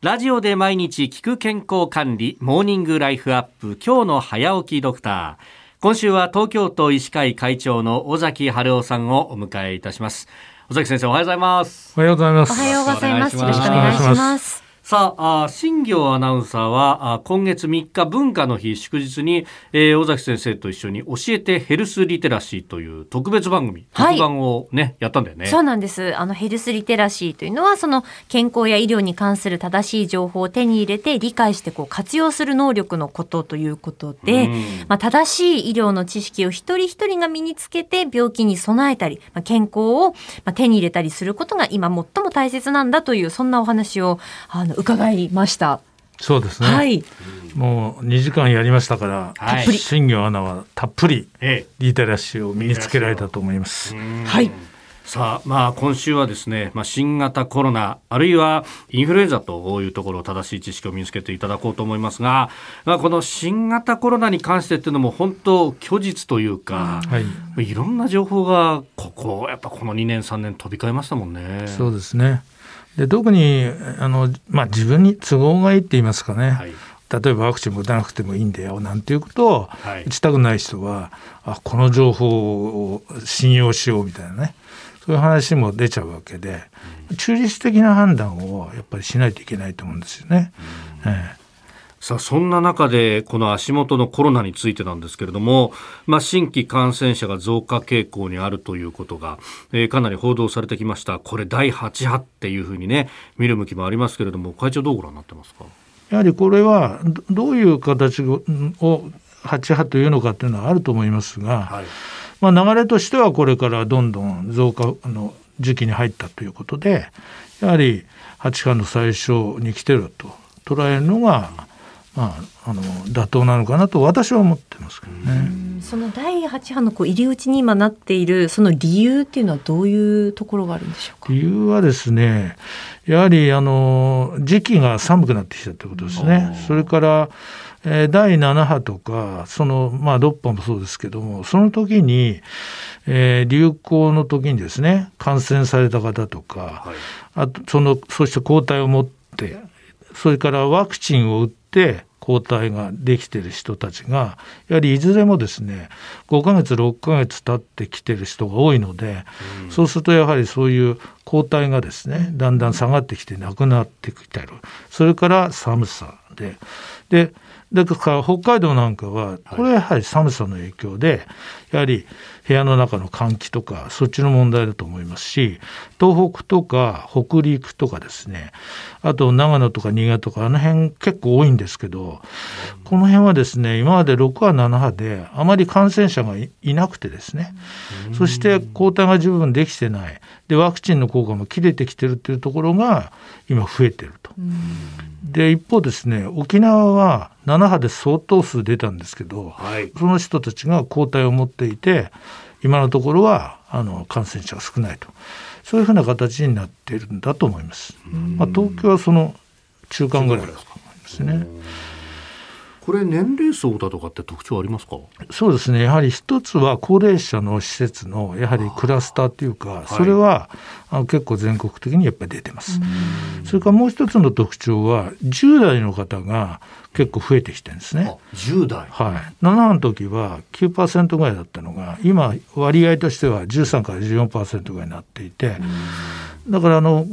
ラジオで毎日聞く健康管理モーニングライフアップ今日の早起きドクター。今週は東京都医師会会長の尾崎春夫さんをお迎えいたします。尾崎先生おはようございます。おはようございます。おはようございます。よろしくお願いしますさああ新業アナウンサーはあ今月3日文化の日祝日に、えー、尾崎先生と一緒に教えてヘルスリテラシーという特別番組、はい、特番をねやったんだよね。そうなんです。あのヘルスリテラシーというのはその健康や医療に関する正しい情報を手に入れて理解してこう活用する能力のことということで、まあ、正しい医療の知識を一人一人が身につけて病気に備えたり、まあ、健康を手に入れたりすることが今最も大切なんだというそんなお話をあの伺いました。そうですね。はい。もう2時間やりましたから、はい、新業アナはたっぷりリテラシーを身につけられたと思います。はい。さあ、まあ、今週はですね、まあ、新型コロナ、あるいはインフルエンザというところを正しい知識を身につけていただこうと思いますが、まあ、この新型コロナに関してっていうのも本当虚実というか、はい、いろんな情報がここ、やっぱこの2年3年飛び交いましたもんね。そうですね。で特にあの、まあ、自分に都合がいいって言いますかね、はい、例えばワクチンも打たなくてもいいんだよなんていうことを打ちたくない人は、あこの情報を信用しようみたいなね。そういう話も出ちゃうわけで、中立的な判断をやっぱりしないといけないと思うんですよね。うん、ええさあそんな中でこの足元のコロナについてなんですけれども、まあ、新規感染者が増加傾向にあるということが、えー、かなり報道されてきました。これ第8波っていうふうにね見る向きもありますけれども会長どうご覧になってますか？やはりこれはどういう形を8波というのかというのはあると思いますが、はい、まあ、流れとしてはこれからどんどん増加の時期に入ったということでやはり8波の最初に来てると捉えるのがまあ、あの妥当なのかなと私は思ってますけどね。その第8波のこう入り口に今なっているその理由っていうのはどういうところがあるんでしょうか？理由はですねやはりあの時期が寒くなってきたということですね。それからえー、第7波とかその、まあ、6波もそうですけどもその時に、えー、流行の時にですね感染された方とか、はい、あとそのそして抗体を持ってそれからワクチンを打って抗体ができてる人たちがやはりいずれもですね5ヶ月6ヶ月経ってきてる人が多いので、うん、そうするとやはりそういう抗体がですねだんだん下がってきてなくなってきてるそれから寒さで。でだから北海道なんかはこれはやはり寒さの影響でやはり部屋の中の換気とかそっちの問題だと思いますし東北とか北陸とかですねあと長野とか新潟とかあの辺結構多いんですけどこの辺はですね今まで6波7波であまり感染者がいなくてですね。そして抗体が十分できてない。でワクチンの効果も切れてきてるっていうところが今増えてると。で一方ですね沖縄は7波で相当数出たんですけど、はい、その人たちが抗体を持っていて今のところはあの感染者が少ないと。そういうふうな形になっているんだと思います。まあ、東京はその中間ぐらいですね。これ年齢層だとかって特徴ありますか？そうですね。やはり一つは高齢者の施設のやはりクラスターというかそれはあの結構全国的にやっぱり出てます。それからもう一つの特徴は10代の方が結構増えてきてるんですね。10代。はい。7の時は9%ぐらいだったのが今割合としては13から14%ぐらいになっていてだからあの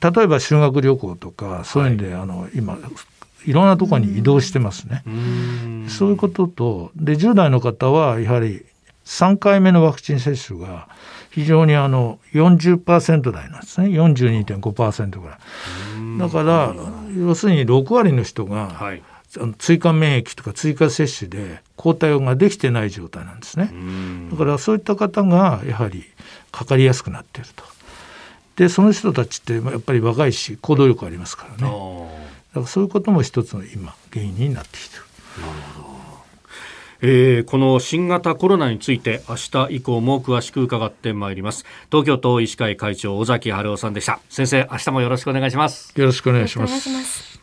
例えば修学旅行とかそういうんで、はい、あの今いろんなところに移動してますね。そういうこととで10代の方はやはり3回目のワクチン接種が非常にあの40%台なんですね42.5%ぐらい。だから要するに6割の人が、はい、追加免疫とか追加接種で抗体ができてない状態なんですね。だからそういった方がやはりかかりやすくなっていると。でその人たちってやっぱり若いし行動力ありますからね。だからそういうことも一つの今原因になってきてる。なるほど。えー、この新型コロナについて明日以降も詳しく伺ってまいります。東京都医師会会長尾崎春夫さんでした。先生明日もよろしくお願いします。よろしくお願いします